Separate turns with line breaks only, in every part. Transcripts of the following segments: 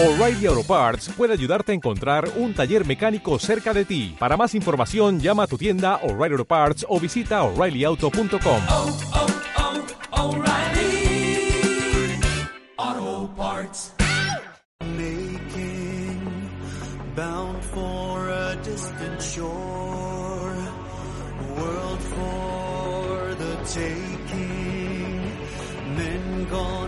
O'Reilly Auto Parts puede ayudarte a encontrar un taller mecánico cerca de ti. Para más información, llama a tu tienda O'Reilly Auto Parts o visita oreillyauto.com.
oh, oh, O'Reilly Auto Parts.
making bound for a distant shore world for the taking men gone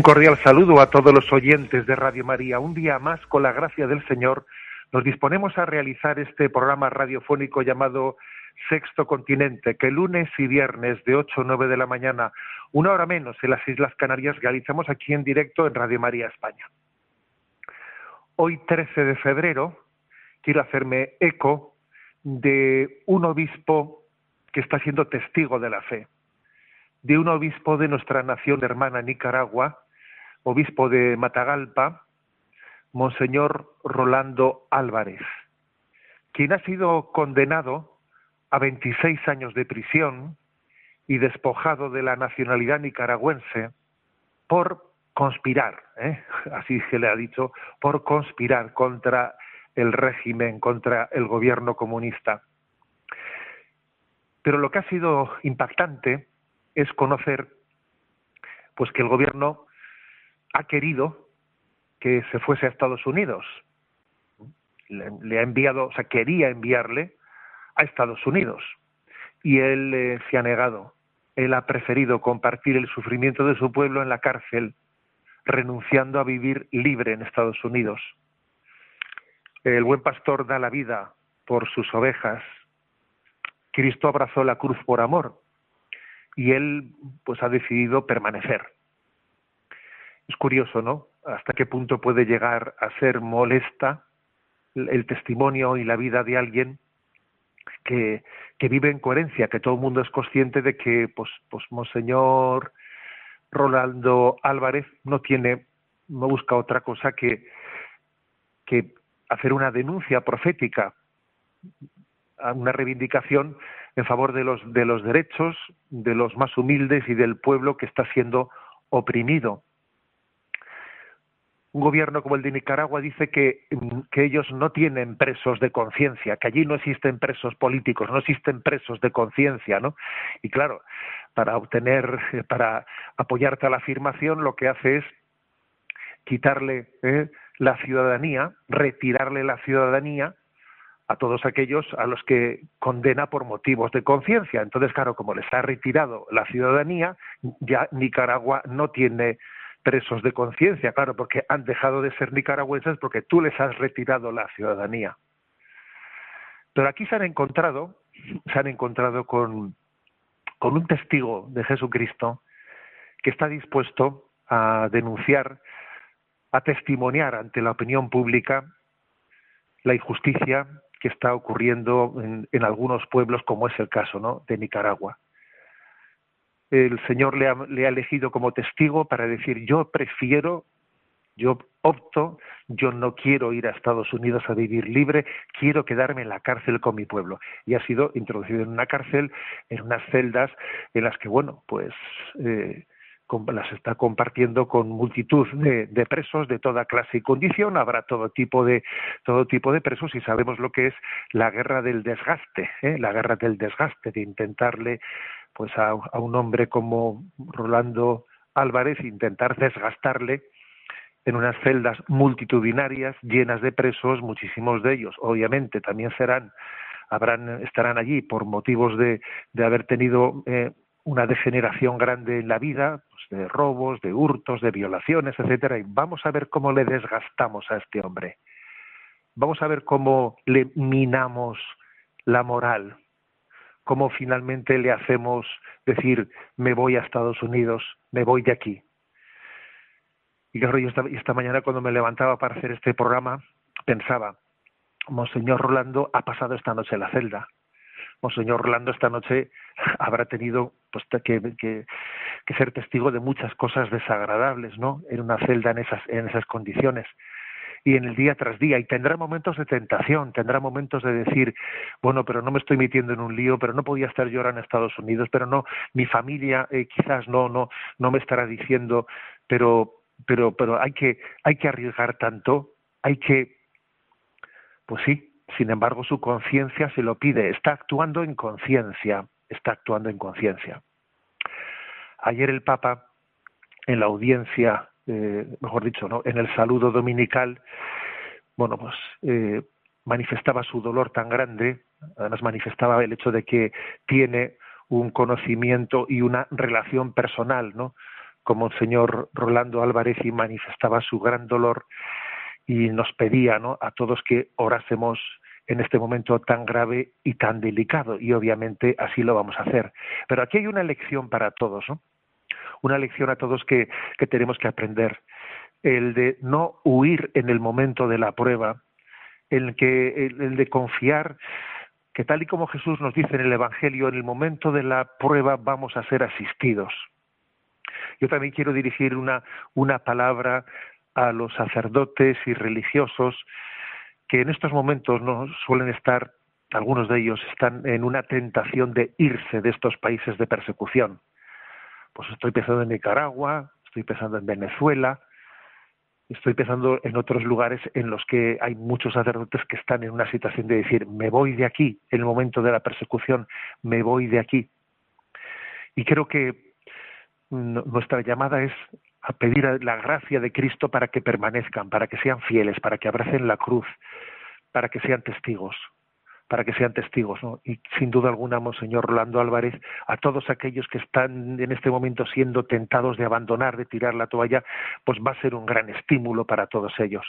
Un cordial saludo a todos los oyentes de Radio María. Un día más, con la gracia del Señor, nos disponemos a realizar este programa radiofónico llamado Sexto Continente, que lunes y viernes de 8 a 9 de la mañana, una hora menos en las Islas Canarias, realizamos aquí en directo en Radio María España. Hoy, 13 de febrero, quiero hacerme eco de un obispo que está siendo testigo de la fe de un obispo de nuestra nación hermana Nicaragua, obispo de Matagalpa, Monseñor Rolando Álvarez, quien ha sido condenado a 26 años de prisión y despojado de la nacionalidad nicaragüense por conspirar, ¿eh? así se le ha dicho, por conspirar contra el régimen, contra el gobierno comunista. Pero lo que ha sido impactante es conocer pues que el gobierno ha querido que se fuese a Estados Unidos. Le, ha enviado, o sea, quería enviarle a Estados Unidos y él eh, se ha negado. Él ha preferido compartir el sufrimiento de su pueblo en la cárcel, renunciando a vivir libre en Estados Unidos. El buen pastor da la vida por sus ovejas. Cristo abrazó la cruz por amor y él pues ha decidido permanecer. Es curioso, ¿no? Hasta qué punto puede llegar a ser molesta el, testimonio y la vida de alguien que, que vive en coherencia, que todo el mundo es consciente de que pues, pues Monseñor Rolando Álvarez no tiene, no busca otra cosa que, que hacer una denuncia profética, una reivindicación en favor de los, de los derechos de los más humildes y del pueblo que está siendo oprimido. Un gobierno como el de Nicaragua dice que, que ellos no tienen presos de conciencia, que allí no existen presos políticos, no existen presos de conciencia, ¿no? Y claro, para obtener, para apoyarte a la afirmación, lo que hace es quitarle eh, la ciudadanía, retirarle la ciudadanía a todos aquellos a los que condena por motivos de conciencia. Entonces, claro, como les ha retirado la ciudadanía, ya Nicaragua no tiene presos de conciencia, claro, porque han dejado de ser nicaragüenses porque tú les has retirado la ciudadanía. Pero aquí se han encontrado, se han encontrado con, con un testigo de Jesucristo que está dispuesto a denunciar, a testimoniar ante la opinión pública la injusticia que está ocurriendo en, en, algunos pueblos, como es el caso ¿no? de Nicaragua. El Señor le ha, le ha elegido como testigo para decir, yo prefiero, yo opto, yo no quiero ir a Estados Unidos a vivir libre, quiero quedarme en la cárcel con mi pueblo. Y ha sido introducido en una cárcel, en unas celdas en las que, bueno, pues eh, las está compartiendo con multitud de, de, presos de toda clase y condición. Habrá todo tipo de todo tipo de presos y sabemos lo que es la guerra del desgaste, ¿eh? la guerra del desgaste de intentarle, pues a, a un hombre como Rolando Álvarez, intentar desgastarle en unas celdas multitudinarias llenas de presos, muchísimos de ellos, obviamente, también serán, habrán, estarán allí por motivos de, de haber tenido eh, una degeneración grande en la vida, pues de robos, de hurtos, de violaciones, etcétera, y vamos a ver cómo le desgastamos a este hombre. Vamos a ver cómo le minamos la moral, cómo finalmente le hacemos decir me voy a Estados Unidos, me voy de aquí. Y claro, yo esta, esta mañana cuando me levantaba para hacer este programa, pensaba, Monseñor Rolando ha pasado esta noche en la celda. Monseñor Rolando esta noche habrá tenido pues, que, que, que, ser testigo de muchas cosas desagradables, ¿no? En una celda en esas, en esas condiciones y en el día tras día y tendrá momentos de tentación, tendrá momentos de decir, bueno, pero no me estoy metiendo en un lío, pero no podía estar yo en Estados Unidos, pero no, mi familia eh, quizás no, no, no me estará diciendo, pero pero pero hay que hay que arriesgar tanto hay que pues sí sin embargo su conciencia se lo pide. Está actuando en conciencia está actuando en conciencia. Ayer el papa en la audiencia eh, mejor dicho no en el saludo dominical bueno pues eh, manifestaba su dolor tan grande además manifestaba el hecho de que tiene un conocimiento y una relación personal no como el señor Rolando Álvarez y manifestaba su gran dolor y nos pedía ¿no? a todos que orásemos en este momento tan grave y tan delicado y obviamente así lo vamos a hacer. Pero aquí hay una lección para todos, ¿no? Una lección a todos que, tenemos que aprender. El de no huir en el momento de la prueba, el, que, el, el de confiar que tal y como Jesús nos dice en el Evangelio, en el momento de la prueba vamos a ser asistidos yo también quiero dirigir una, una palabra a los sacerdotes y religiosos que en estos momentos no suelen estar algunos de ellos están en una tentación de irse de estos países de persecución. Pues estoy pensando en Nicaragua, estoy pensando en Venezuela, estoy pensando en otros lugares en los que hay muchos sacerdotes que están en una situación de decir, me voy de aquí, en el momento de la persecución, me voy de aquí. Y creo que nuestra llamada es a pedir la gracia de Cristo para que permanezcan, para que sean fieles, para que abracen la cruz, para que sean testigos, para que sean testigos, ¿no? Y sin duda alguna, Monseñor Rolando Álvarez, a todos aquellos que están en este momento siendo tentados de abandonar, de tirar la toalla, pues va a ser un gran estímulo para todos ellos.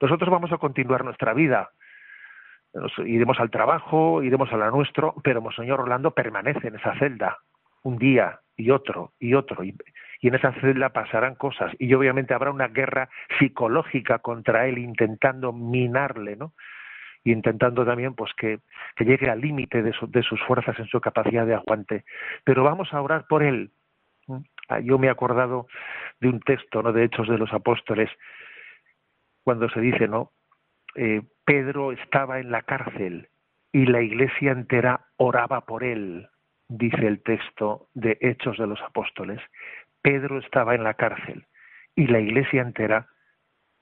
Nosotros vamos a continuar nuestra vida, Nos iremos al trabajo, iremos a la nuestro, pero Monseñor Rolando permanece en esa celda, un día y otro y otro y, en esa celda pasarán cosas y obviamente habrá una guerra psicológica contra él intentando minarle no intentando también pues que, que llegue al límite de, de sus fuerzas en su capacidad de aguante. Pero vamos a orar por él. Ah, yo me he acordado de un texto no de hechos de los apóstoles cuando se dice no eh, Pedro estaba en la cárcel y la iglesia entera oraba por él dice el texto de Hechos de los Apóstoles, Pedro estaba en la cárcel y la iglesia entera,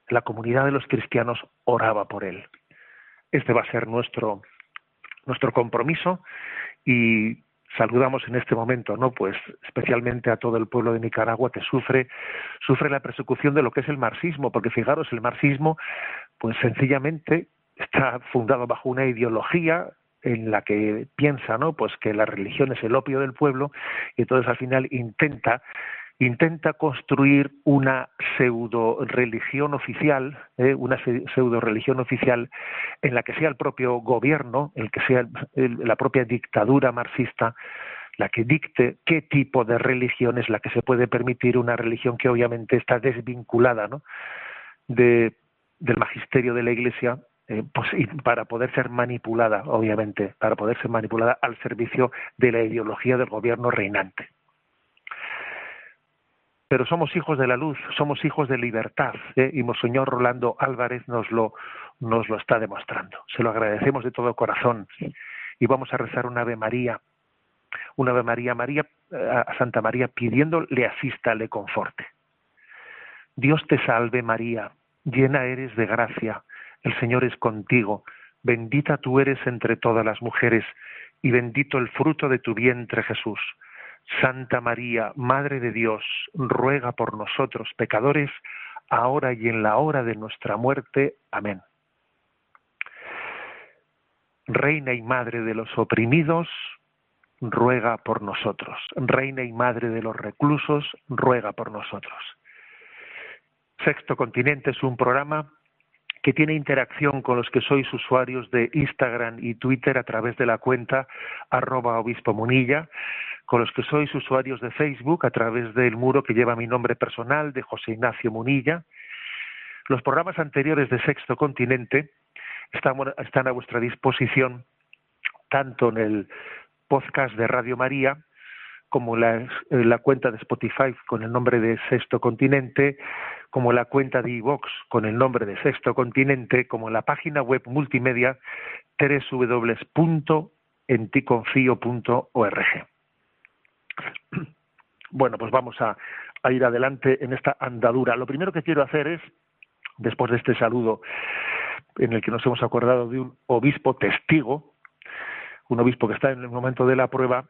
la comunidad de los cristianos oraba por él. Este va a ser nuestro, nuestro compromiso y saludamos en este momento, ¿no? Pues especialmente a todo el pueblo de Nicaragua que sufre, sufre la persecución de lo que es el marxismo, porque fijaros, el marxismo, pues sencillamente está fundado bajo una ideología en la que piensa, ¿no? Pues que la religión es el opio del pueblo y entonces al final intenta intenta construir una pseudo religión oficial, ¿eh? una pseudo religión oficial en la que sea el propio gobierno, el que sea la propia dictadura marxista la que dicte qué tipo de religión es la que se puede permitir una religión que obviamente está desvinculada del magisterio de la Iglesia eh, pues, para poder ser manipulada, obviamente, para poder ser manipulada al servicio de la ideología del gobierno reinante. Pero somos hijos de la luz, somos hijos de libertad, ¿eh? y Monseñor Rolando Álvarez nos lo, nos lo está demostrando. Se lo agradecemos de todo corazón. Y vamos a rezar una Ave María, una Ave María, María eh, a Santa María, pidiendo le asista, le conforte. Dios te salve María, llena eres de gracia, el Señor es contigo, bendita tú eres entre todas las mujeres, y bendito el fruto de tu vientre Jesús. Santa María, Madre de Dios, ruega por nosotros pecadores, ahora y en la hora de nuestra muerte. Amén. Reina y Madre de los oprimidos, ruega por nosotros. Reina y Madre de los reclusos, ruega por nosotros. Sexto Continente es un programa que tiene interacción con los que sois usuarios de Instagram y Twitter a través de la cuenta arroba obispo munilla, con los que sois usuarios de Facebook a través del muro que lleva mi nombre personal de José Ignacio Munilla. Los programas anteriores de Sexto Continente están, a vuestra disposición tanto en el podcast de Radio María como la, la cuenta de Spotify con el nombre de Sexto Continente, como la cuenta de iVox con el nombre de Sexto Continente, como la página web multimedia www.enticonfio.org. Bueno, pues vamos a, ir adelante en esta andadura. Lo primero que quiero hacer es, después de este saludo en el que nos hemos acordado de un obispo testigo, un obispo que está en el momento de la prueba,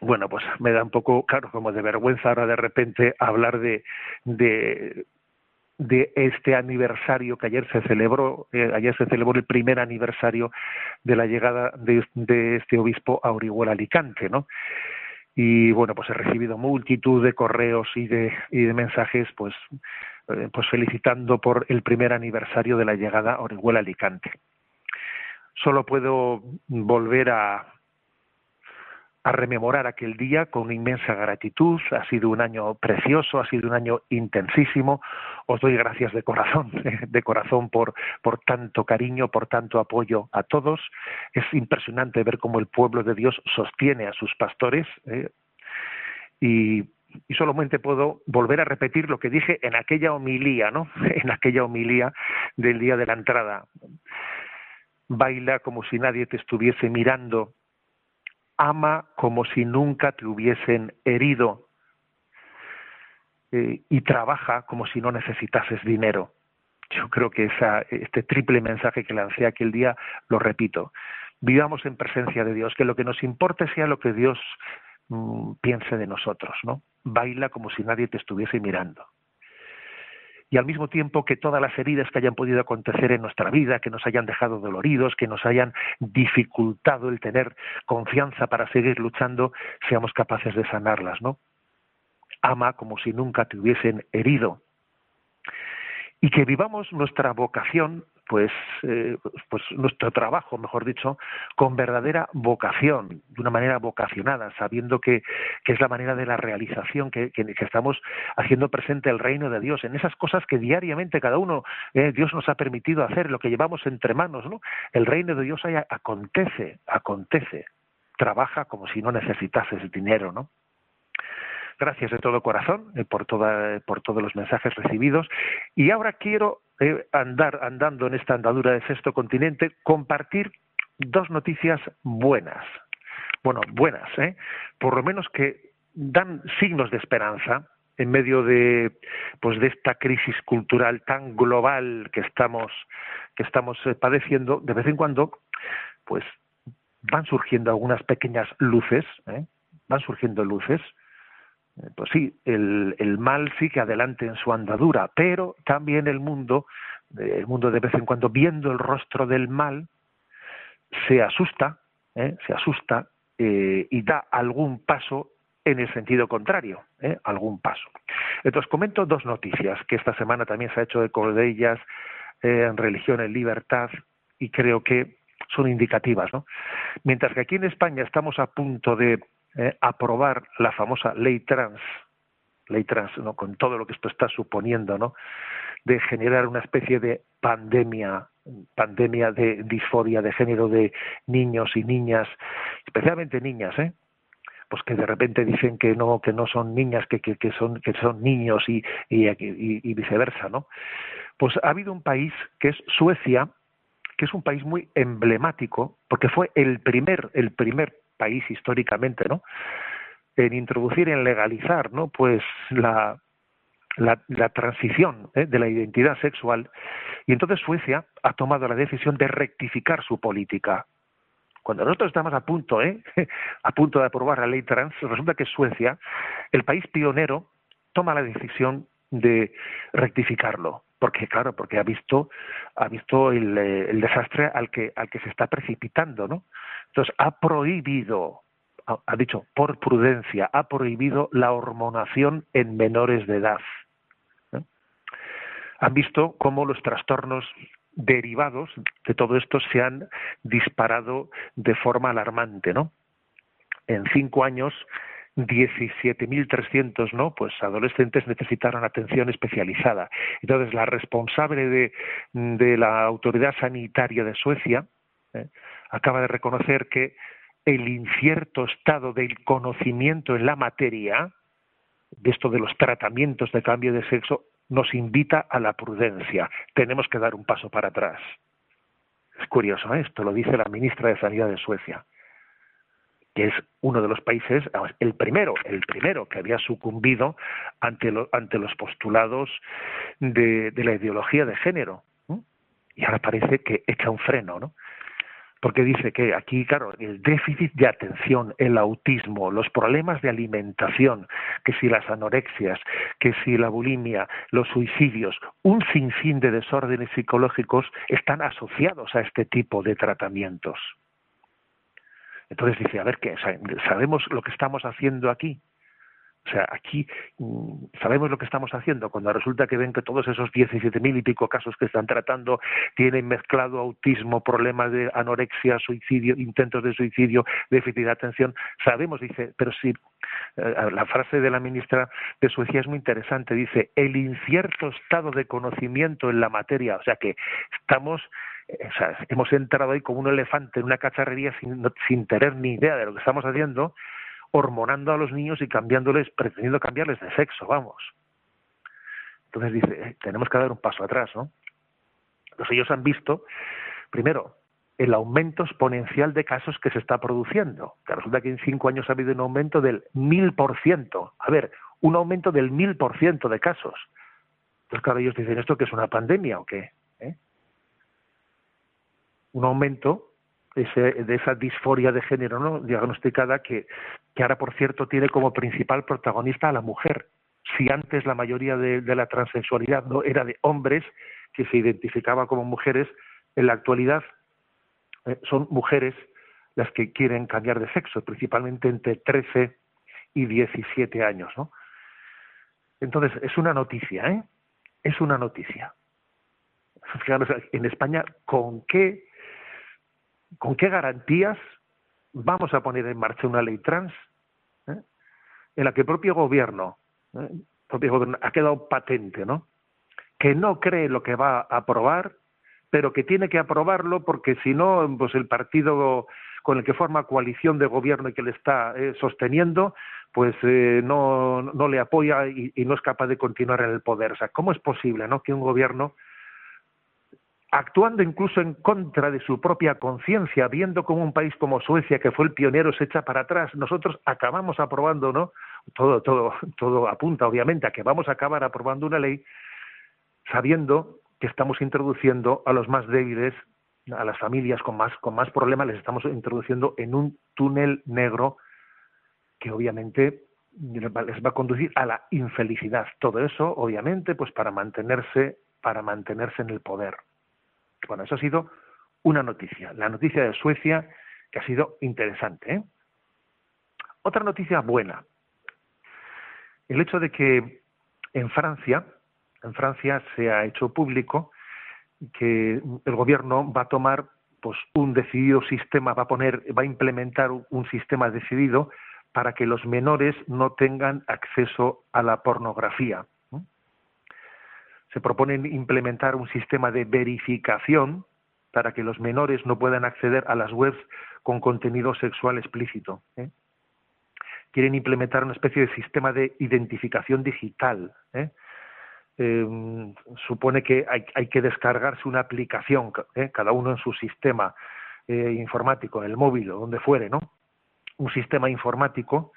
bueno, pues me da un poco, claro, como de vergüenza ahora de repente hablar de, de, de este aniversario que ayer se celebró, eh, ayer se celebró el primer aniversario de la llegada de, de este obispo a Orihuela Alicante, ¿no? Y bueno, pues he recibido multitud de correos y de, y de mensajes, pues, eh, pues felicitando por el primer aniversario de la llegada a Orihuela Alicante. Solo puedo volver a, a rememorar aquel día con inmensa gratitud. Ha sido un año precioso, ha sido un año intensísimo. Os doy gracias de corazón, de corazón por, por tanto cariño, por tanto apoyo a todos. Es impresionante ver cómo el pueblo de Dios sostiene a sus pastores. ¿eh? Y, y solamente puedo volver a repetir lo que dije en aquella homilía, ¿no? En aquella homilía del día de la entrada. Baila como si nadie te estuviese mirando ama como si nunca te hubiesen herido eh, y trabaja como si no necesitases dinero. Yo creo que esa, este triple mensaje que lancé aquel día lo repito. Vivamos en presencia de Dios, que lo que nos importe sea lo que Dios mm, piense de nosotros, ¿no? Baila como si nadie te estuviese mirando y al mismo tiempo que todas las heridas que hayan podido acontecer en nuestra vida, que nos hayan dejado doloridos, que nos hayan dificultado el tener confianza para seguir luchando, seamos capaces de sanarlas, ¿no? Ama como si nunca te hubiesen herido. Y que vivamos nuestra vocación pues, eh, pues nuestro trabajo, mejor dicho, con verdadera vocación, de una manera vocacionada, sabiendo que, que es la manera de la realización, que, que, estamos haciendo presente el reino de Dios, en esas cosas que diariamente cada uno, eh, Dios nos ha permitido hacer, lo que llevamos entre manos, ¿no? El reino de Dios ahí acontece, acontece, trabaja como si no necesitases dinero, ¿no? Gracias de todo corazón eh, por, toda, por todos los mensajes recibidos. Y ahora quiero eh, andar andando en esta andadura de sexto continente, compartir dos noticias buenas. Bueno, buenas, ¿eh? Por lo menos que dan signos de esperanza en medio de pues de esta crisis cultural tan global que estamos que estamos eh, padeciendo de vez en cuando pues van surgiendo algunas pequeñas luces van surgiendo luces pues sí, el, el mal sigue adelante en su andadura, pero también el mundo, el mundo de vez en cuando, viendo el rostro del mal, se asusta, ¿eh? se asusta eh, y da algún paso en el sentido contrario, ¿eh? algún paso. Entonces comento dos noticias que esta semana también se ha hecho eco de ellas en Religión en Libertad y creo que son indicativas, ¿no? Mientras que aquí en España estamos a punto de eh, aprobar la famosa ley trans, ley trans, ¿no? con todo lo que esto está suponiendo, ¿no? de generar una especie de pandemia, pandemia de disforia de género de niños y niñas, especialmente niñas, ¿eh? pues que de repente dicen que no que no son niñas que, que, que son que son niños y, y, y, viceversa no pues ha habido un país que es Suecia que es un país muy emblemático porque fue el primer el primer país históricamente, ¿no? En introducir, en legalizar, ¿no? Pues la, la, la transición ¿eh? de la identidad sexual. Y entonces Suecia ha tomado la decisión de rectificar su política. Cuando nosotros estamos a punto, ¿eh? a punto de aprobar la ley trans, resulta que Suecia, el país pionero, toma la decisión de rectificarlo porque claro porque ha visto ha visto el, eh, el, desastre al que al que se está precipitando no entonces ha prohibido ha, dicho por prudencia ha prohibido la hormonación en menores de edad han visto cómo los trastornos derivados de todo esto se han disparado de forma alarmante no en cinco años 17.300 no pues adolescentes necesitaron atención especializada. Entonces la responsable de, la autoridad sanitaria de Suecia eh, acaba de reconocer que el incierto estado del conocimiento en la materia de esto de los tratamientos de cambio de sexo nos invita a la prudencia. Tenemos que dar un paso para atrás. Es curioso ¿eh? esto lo dice la ministra de Sanidad de Suecia que es uno de los países, el primero, el primero que había sucumbido ante, ante los postulados de, la ideología de género. Y ahora parece que echa un freno, ¿no? Porque dice que aquí, claro, el déficit de atención, el autismo, los problemas de alimentación, que si las anorexias, que si la bulimia, los suicidios, un sinfín de desórdenes psicológicos están asociados a este tipo de tratamientos. Entonces dice, a ver, ¿qué? ¿Sabemos lo que estamos haciendo aquí? O sea, aquí mm, sabemos lo que estamos haciendo cuando resulta que ven que todos esos 17 mil y pico casos que están tratando tienen mezclado autismo, problemas de anorexia, suicidio, intentos de suicidio, déficit de atención. Sabemos, dice, pero sí, eh, la frase de la ministra de Suecia es muy interesante. Dice, el incierto estado de conocimiento en la materia. O sea que estamos o sea, hemos entrado ahí como un elefante en una cacharrería sin, sin tener ni idea de lo que estamos haciendo, hormonando a los niños y cambiándoles, pretendiendo cambiarles de sexo, vamos. Entonces dice, eh, tenemos que dar un paso atrás, ¿no? Entonces ellos han visto, primero, el aumento exponencial de casos que se está produciendo. Que resulta que en cinco años ha habido un aumento del mil por ciento. A ver, un aumento del mil por ciento de casos. Entonces, claro, ellos dicen, ¿esto que es una pandemia o qué? Un aumento ese, de esa disforia de género ¿no? diagnosticada que, que ahora, por cierto, tiene como principal protagonista a la mujer. Si antes la mayoría de, la transexualidad no era de hombres que se identificaban como mujeres, en la actualidad eh, son mujeres las que quieren cambiar de sexo, principalmente entre 13 y 17 años. ¿no? Entonces, es una noticia, ¿eh? Es una noticia. Fijaros, en España, ¿con qué ¿con qué garantías vamos a poner en marcha una ley trans ¿eh? en la que el propio gobierno, ¿eh? propio ha quedado patente, ¿no? Que no cree lo que va a aprobar, pero que tiene que aprobarlo porque si no, pues el partido con el que forma coalición de gobierno y que le está eh, sosteniendo, pues eh, no, no le apoya y, y, no es capaz de continuar en el poder. O sea, ¿cómo es posible, no, que un gobierno actuando incluso en contra de su propia conciencia, viendo como un país como Suecia, que fue el pionero, se echa para atrás, nosotros acabamos aprobando, ¿no? Todo, todo, todo apunta, obviamente, a que vamos a acabar aprobando una ley sabiendo que estamos introduciendo a los más débiles, a las familias con más, con más problemas, les estamos introduciendo en un túnel negro que obviamente les va a conducir a la infelicidad. Todo eso, obviamente, pues para mantenerse, para mantenerse en el poder. Bueno, eso ha sido una noticia, la noticia de Suecia, que ha sido interesante. ¿eh? Otra noticia buena, el hecho de que en Francia, en Francia se ha hecho público que el gobierno va a tomar pues un decidido sistema, va a poner, va a implementar un sistema decidido para que los menores no tengan acceso a la pornografía se propone implementar un sistema de verificación para que los menores no puedan acceder a las webs con contenido sexual explícito. ¿eh? Quieren implementar una especie de sistema de identificación digital. ¿eh? Eh, supone que hay, hay, que descargarse una aplicación, ¿eh? cada uno en su sistema informático, en el móvil o donde fuere, ¿no? Un sistema informático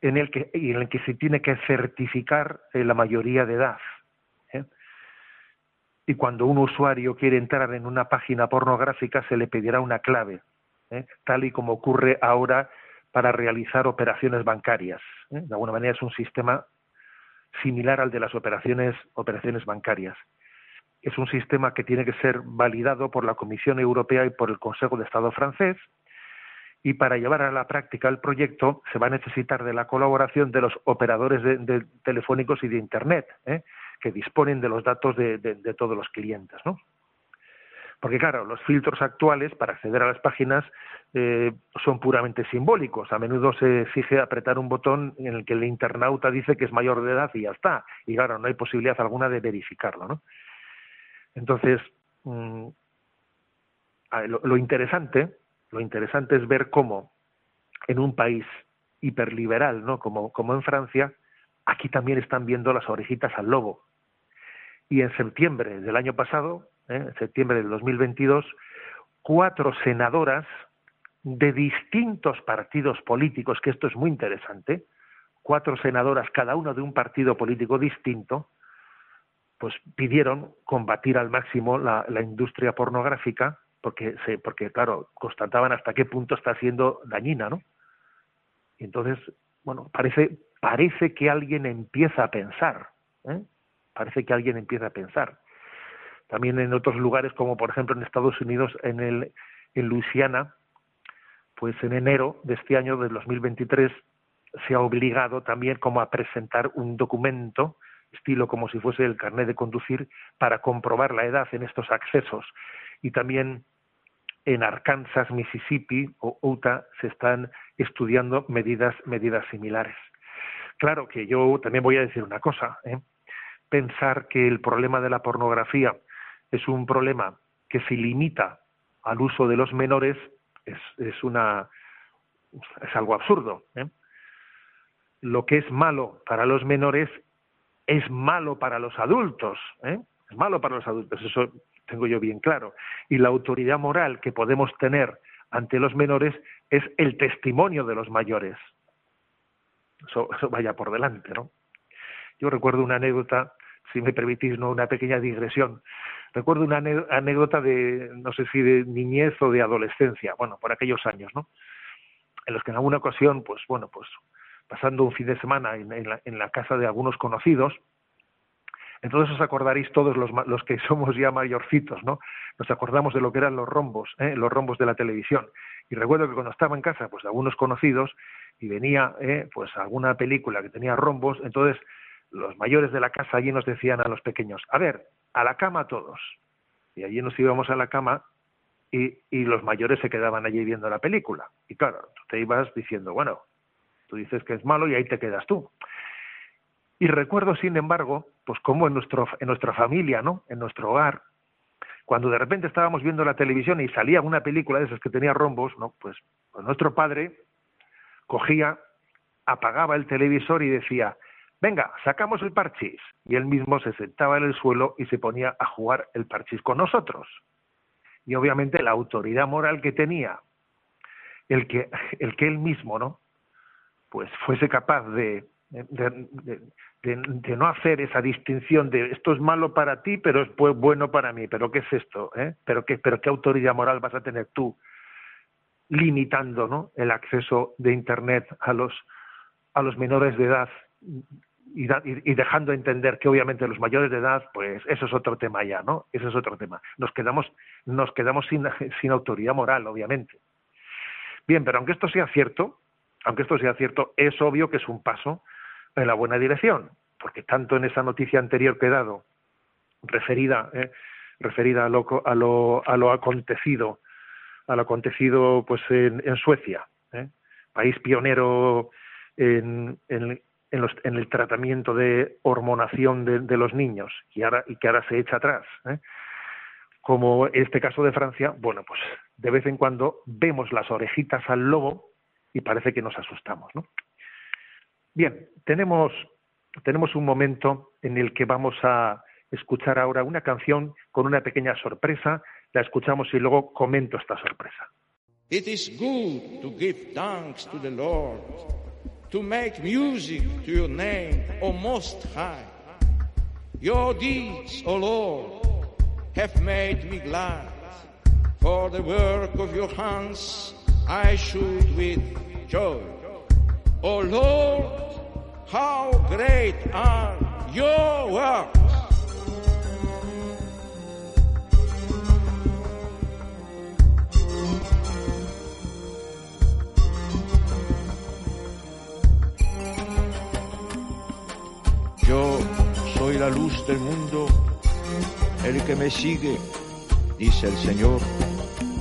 en el que, en el que se tiene que certificar la mayoría de edad y cuando un usuario quiere entrar en una página pornográfica se le pedirá una clave, ¿eh? tal y como ocurre ahora para realizar operaciones bancarias. ¿eh? De alguna manera es un sistema similar al de las operaciones, operaciones bancarias. Es un sistema que tiene que ser validado por la Comisión Europea y por el Consejo de Estado francés, y para llevar a la práctica el proyecto se va a necesitar de la colaboración de los operadores de, telefónicos y de Internet, ¿eh? Que disponen de los datos de, todos los clientes. ¿no? Porque claro, los filtros actuales para acceder a las páginas eh, son puramente simbólicos. A menudo se exige apretar un botón en el que el internauta dice que es mayor de edad y ya está. Y claro, no hay posibilidad alguna de verificarlo. ¿no? Entonces, mm, lo interesante lo interesante es ver cómo en un país hiperliberal, ¿no? Como, como en Francia, aquí también están viendo las orejitas al lobo. Y en septiembre del año pasado, ¿eh? en septiembre del 2022, cuatro senadoras de distintos partidos políticos, que esto es muy interesante, cuatro senadoras, cada una de un partido político distinto, pues pidieron combatir al máximo la industria pornográfica porque se, porque claro, constataban hasta qué punto está siendo dañina, ¿no? Y entonces, bueno, parece, parece que alguien empieza a pensar, ¿eh? Parece que alguien empieza a pensar. También en otros lugares, como por ejemplo en Estados Unidos, en el, en Luisiana, pues en enero de este año, del 2023, se ha obligado también como a presentar un documento estilo como si fuese el carnet de conducir para comprobar la edad en estos accesos y también en Arkansas, Mississippi o Utah se están estudiando medidas, medidas similares. Claro que yo también voy a decir una cosa. ¿eh? Pensar que el problema de la pornografía es un problema que se limita al uso de los menores es, una es algo absurdo. ¿eh? Lo que es malo para los menores es malo para los adultos. ¿eh? Es malo para los adultos. Eso tengo yo bien claro. Y la autoridad moral que podemos tener ante los menores es el testimonio de los mayores. Eso, vaya por delante, ¿no? Yo recuerdo una anécdota, si me permitís, ¿no? una pequeña digresión. Recuerdo una anécdota de, no sé si de niñez o de adolescencia, bueno, por aquellos años, ¿no? En los que en alguna ocasión, pues bueno, pues pasando un fin de semana en la casa de algunos conocidos, entonces os acordaréis todos los, los, que somos ya mayorcitos, ¿no? Nos acordamos de lo que eran los rombos, ¿eh? los rombos de la televisión. Y recuerdo que cuando estaba en casa, pues de algunos conocidos, y venía, ¿eh? pues alguna película que tenía rombos, entonces los mayores de la casa allí nos decían a los pequeños, a ver, a la cama todos. Y allí nos íbamos a la cama y, y los mayores se quedaban allí viendo la película. Y claro, tú te ibas diciendo, bueno, tú dices que es malo y ahí te quedas tú. Y recuerdo, sin embargo, pues como en, nuestro, en nuestra familia, ¿no? En nuestro hogar, cuando de repente estábamos viendo la televisión y salía una película de esas que tenía rombos, ¿no? Pues, pues nuestro padre cogía, apagaba el televisor y decía, venga, sacamos el parchís. Y él mismo se sentaba en el suelo y se ponía a jugar el parchís con nosotros. Y obviamente la autoridad moral que tenía, el que, el que él mismo, ¿no? Pues fuese capaz de, no hacer esa distinción de esto es malo para ti, pero es bueno para mí. ¿Pero qué es esto? Eh? ¿Pero, qué, ¿Pero qué autoridad moral vas a tener tú limitando ¿no? el acceso de Internet a los, a los menores de edad y, y, dejando entender que obviamente los mayores de edad, pues eso es otro tema ya, ¿no? Eso es otro tema. Nos quedamos, nos quedamos sin, sin autoridad moral, obviamente. Bien, pero aunque esto sea cierto, aunque esto sea cierto, es obvio que es un paso en la buena dirección, porque tanto en esa noticia anterior que he dado, referida, eh, referida a lo, a, lo, a lo acontecido, a lo acontecido pues en, en Suecia, eh, país pionero en, en, en, los, en, el tratamiento de hormonación de, de, los niños y, ahora, y que ahora se echa atrás. Eh. Como este caso de Francia, bueno, pues de vez en cuando vemos las orejitas al lobo y parece que nos asustamos, ¿no? Bien, tenemos, tenemos un momento en el que vamos a escuchar ahora una canción con una pequeña sorpresa. La escuchamos y luego comento esta sorpresa.
It is good to give thanks to the Lord, to make music to your name, O Most High. Your deeds, O Lord, have made me glad. For the work of your hands I should with joy. O Lord, how great are your work. Soy la luz del mundo. El que me sigue, dice el Señor,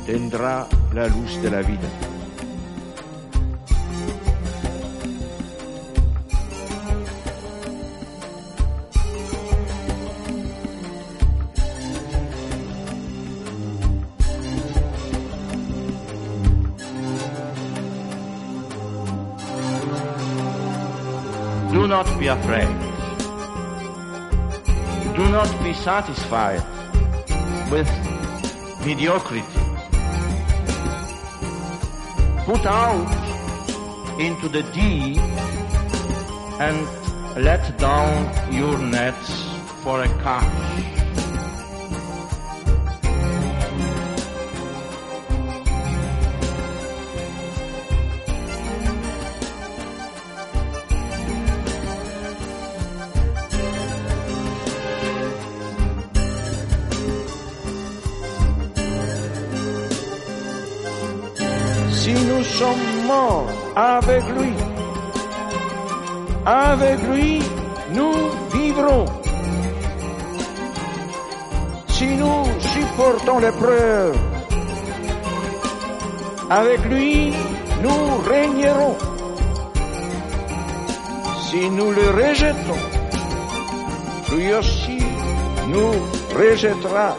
tendrá la luz de la vida. Do not be afraid. Do not be satisfied with mediocrity. Put out into the deep and let down your nets for a catch. Avec lui, avec lui, nous vivrons. Si nous supportons l'épreuve, avec lui, nous régnerons. Si nous le rejetons, lui aussi nous rejettera.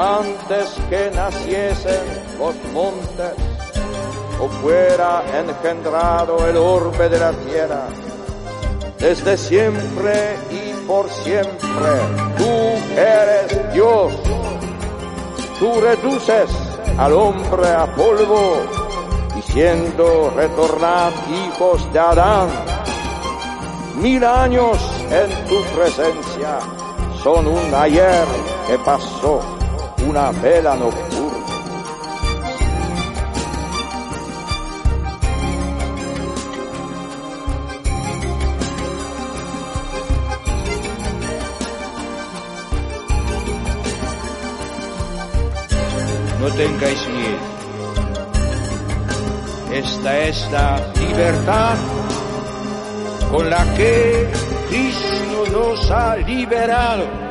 Antes que naciesen los montes o fuera engendrado el orbe de la tierra. Desde siempre y por siempre tú eres Dios. Tú reduces al hombre a polvo, diciendo retornad hijos de Adán. Mil años en tu presencia son un ayer que pasó una vela nocturna. No tengáis miedo. Esta es la libertad con la que Cristo nos ha liberado.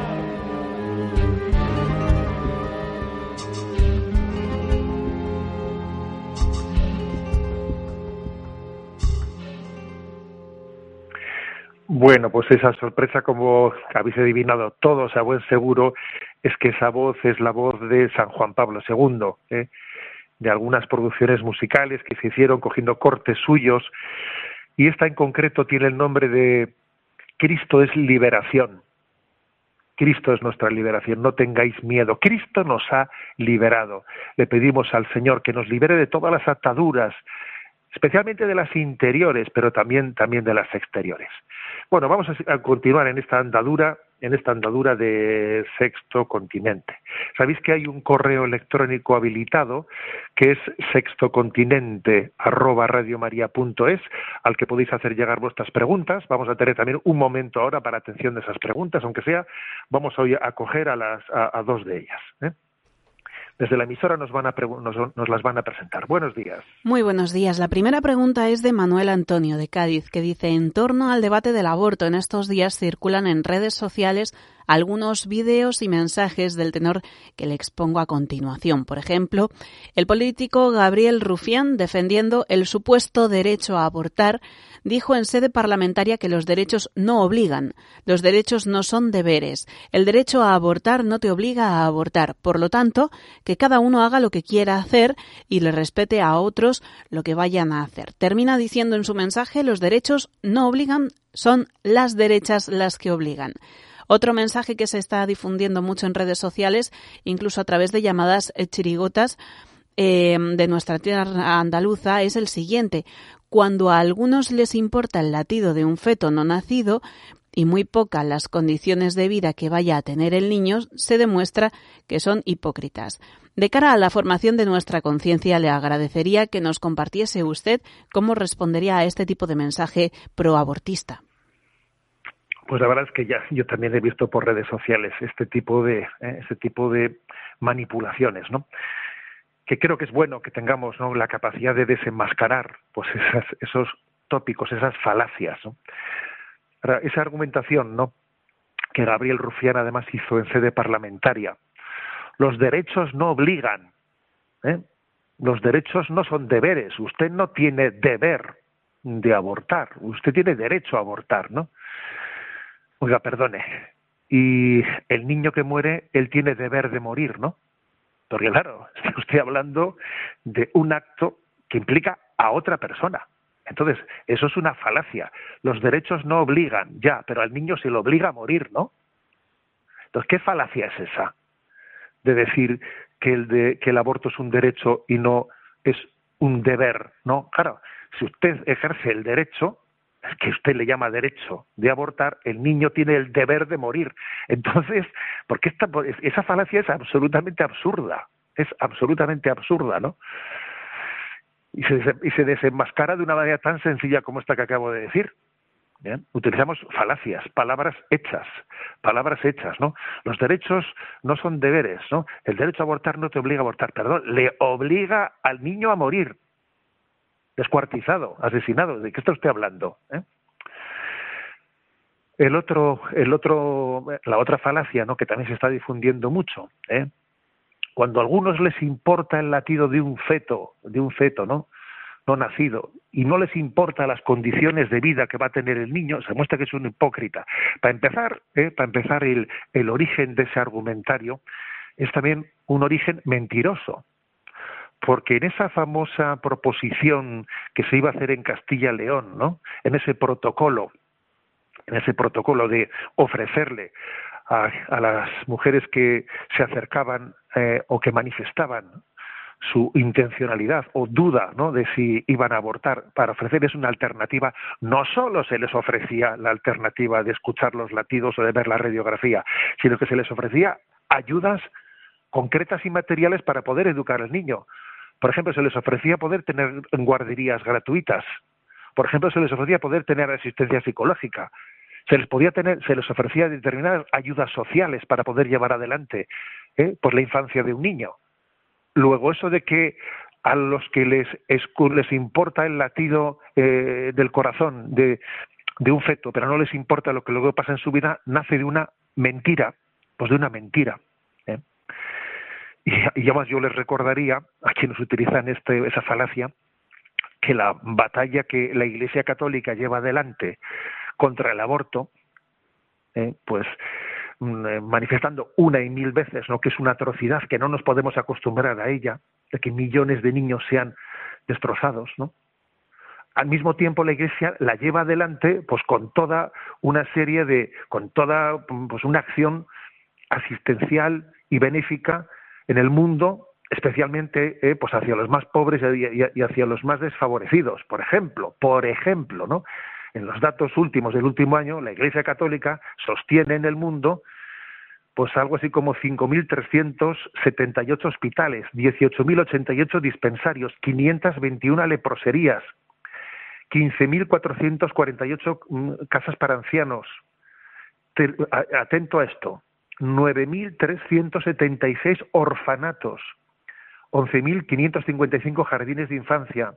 Bueno, pues esa sorpresa, como habéis adivinado todos a buen seguro, es que esa voz es la voz de San Juan Pablo II, ¿eh? de algunas producciones musicales que se hicieron cogiendo cortes suyos, y esta en concreto tiene el nombre de Cristo es liberación. Cristo es nuestra liberación, no tengáis miedo. Cristo nos ha liberado. Le pedimos al Señor que nos libere de todas las ataduras, especialmente de las interiores, pero también, también de las exteriores. Bueno, vamos a, continuar en esta andadura, en esta andadura de sexto continente. Sabéis que hay un correo electrónico habilitado que es sextocontinente arroba radiomaria.es al que podéis hacer llegar vuestras preguntas. Vamos a tener también un momento ahora para atención de esas preguntas, aunque sea, vamos hoy a coger a las a dos de ellas. ¿eh? Desde la emisora nos, van a nos, nos, las van a presentar. Buenos días.
Muy buenos días. La primera pregunta es de Manuel Antonio de Cádiz, que dice, en torno al debate del aborto, en estos días circulan en redes sociales algunos vídeos y mensajes del tenor que le expongo a continuación. Por ejemplo, el político Gabriel Rufián, defendiendo el supuesto derecho a abortar, dijo en sede parlamentaria que los derechos no obligan, los derechos no son deberes. El derecho a abortar no te obliga a abortar. Por lo tanto, que cada uno haga lo que quiera hacer y le respete a otros lo que vayan a hacer. Termina diciendo en su mensaje, los derechos no obligan, son las derechas las que obligan. Otro mensaje que se está difundiendo mucho en redes sociales, incluso a través de llamadas chirigotas, eh, de nuestra tierra andaluza es el siguiente. Cuando a algunos les importa el latido de un feto no nacido, y muy poca las condiciones de vida que vaya a tener el niño, se demuestra que son hipócritas. De cara a la formación de nuestra conciencia, le agradecería que nos compartiese usted cómo respondería a este tipo de mensaje proabortista.
Pues la verdad es que ya yo también he visto por redes sociales este tipo de eh, este tipo de manipulaciones, ¿no? Que creo que es bueno que tengamos ¿no? la capacidad de desenmascarar pues esos tópicos, esas falacias, esa argumentación, ¿no? Que Gabriel Rufián además hizo en sede parlamentaria. Los derechos no obligan, ¿eh? Los derechos no son deberes. Usted no tiene deber de abortar. Usted tiene derecho a abortar, ¿no? Oiga, perdone. Y el niño que muere, él tiene deber de morir, ¿no? Porque claro, está usted hablando de un acto que implica a otra persona. Entonces, eso es una falacia. Los derechos no obligan, ya, pero al niño se le obliga a morir, ¿no? Entonces, ¿qué falacia es esa? De decir que el, de, que el aborto es un derecho y no es un deber, ¿no? Claro, si usted ejerce el derecho, que usted le llama derecho de abortar, el niño tiene el deber de morir. Entonces, porque esta, esa falacia es absolutamente absurda, es absolutamente absurda, ¿no? y se, y se desenmascara de una manera tan sencilla como esta que acabo de decir. Utilizamos falacias, palabras hechas, palabras hechas, ¿no? Los derechos no son deberes, ¿no? El derecho a abortar no te obliga a abortar, perdón, le obliga al niño a morir, descuartizado, asesinado. ¿De qué está usted hablando? ¿Eh? El otro, el otro, la otra falacia, ¿no? Que también se está difundiendo mucho, ¿eh? cuando a algunos les importa el latido de un feto, de un feto, ¿no? no nacido, y no les importa las condiciones de vida que va a tener el niño, se muestra que es un hipócrita. Para empezar, ¿eh? para empezar el, el origen de ese argumentario es también un origen mentiroso, porque en esa famosa proposición que se iba a hacer en Castilla León, ¿no? En ese protocolo, en ese protocolo de ofrecerle a, las mujeres que se acercaban eh, o que manifestaban su intencionalidad o duda ¿no? de si iban a abortar para ofrecerles una alternativa, no solo se les ofrecía la alternativa de escuchar los latidos o de ver la radiografía, sino que se les ofrecía ayudas concretas y materiales para poder educar al niño. Por ejemplo, se les ofrecía poder tener guarderías gratuitas. Por ejemplo, se les ofrecía poder tener asistencia psicológica se les podía tener, se les ofrecía determinadas ayudas sociales para poder llevar adelante ¿eh? pues la infancia de un niño. Luego eso de que a los que les, les importa el latido eh, del corazón de, de un feto, pero no les importa lo que luego pasa en su vida, nace de una mentira, pues de una mentira. Y, y además yo les recordaría a quienes utilizan este, esa falacia que la batalla que la Iglesia Católica lleva adelante contra el aborto, eh, pues mm, eh, manifestando una y mil veces ¿no? que es una atrocidad, que no nos podemos acostumbrar a ella, de que millones de niños sean destrozados, ¿no? Al mismo tiempo la Iglesia la lleva adelante pues con toda una serie de, con toda pues una acción asistencial y benéfica en el mundo, especialmente eh, pues hacia los más pobres y, hacia los más desfavorecidos, por ejemplo, por ejemplo, ¿no? en los datos últimos del último año, la Iglesia Católica sostiene en el mundo pues algo así como 5.378 hospitales, 18.088 dispensarios, 521 leproserías, 15.448 mm, casas para ancianos. Atento a esto, 9.376 orfanatos, 11.555 jardines de infancia,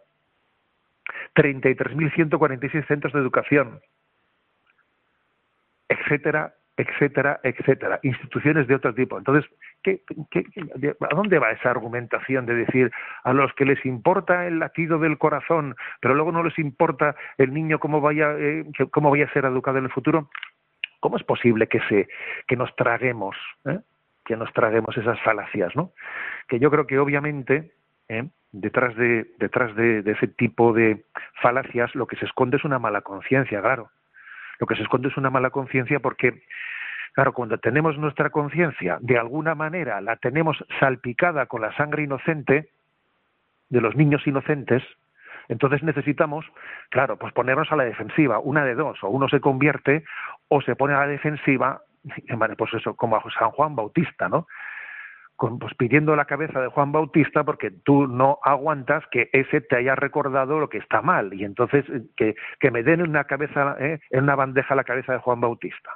33.146 centros de educación, etcétera, etcétera, etcétera, instituciones de otro tipo. Entonces, ¿qué, a dónde va esa argumentación de decir a los que les importa el latido del corazón, pero luego no les importa el niño cómo vaya, eh, cómo vaya a ser educado en el futuro? ¿Cómo es posible que se que nos traguemos, eh, que nos traguemos esas falacias, no? Que yo creo que obviamente ¿eh? detrás de detrás de, ese tipo de falacias lo que se esconde es una mala conciencia, claro. Lo que se esconde es una mala conciencia porque Claro, cuando tenemos nuestra conciencia, de alguna manera la tenemos salpicada con la sangre inocente de los niños inocentes, Entonces necesitamos, claro, pues ponernos a la defensiva, una de dos, o uno se convierte o se pone a la defensiva, pues eso, como a San Juan Bautista, ¿no? pues pidiendo la cabeza de Juan Bautista porque tú no aguantas que ese te haya recordado lo que está mal y entonces eh, que, me den una cabeza eh, en una bandeja la cabeza de Juan Bautista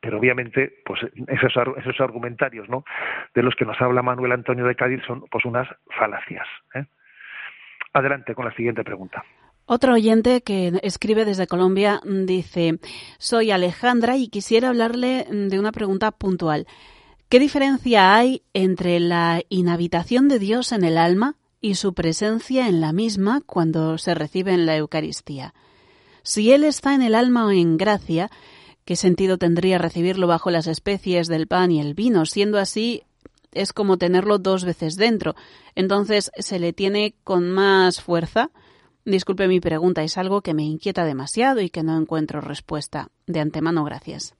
pero obviamente pues esos, esos argumentarios no de los que nos habla Manuel Antonio de Cádiz son pues unas falacias ¿eh? Adelante con la siguiente pregunta
otro oyente que escribe desde Colombia dice soy Alejandra y quisiera hablarle de una pregunta puntual ¿Qué diferencia hay entre la inhabitación de Dios en el alma y su presencia en la misma cuando se recibe en la Eucaristía? Si Él está en el alma o en gracia, ¿qué sentido tendría recibirlo bajo las especies del pan y el vino? Siendo así, es como tenerlo dos veces dentro. Entonces, ¿se le tiene con más fuerza? Disculpe mi pregunta, es algo que me inquieta demasiado y que no encuentro respuesta. De antemano, gracias.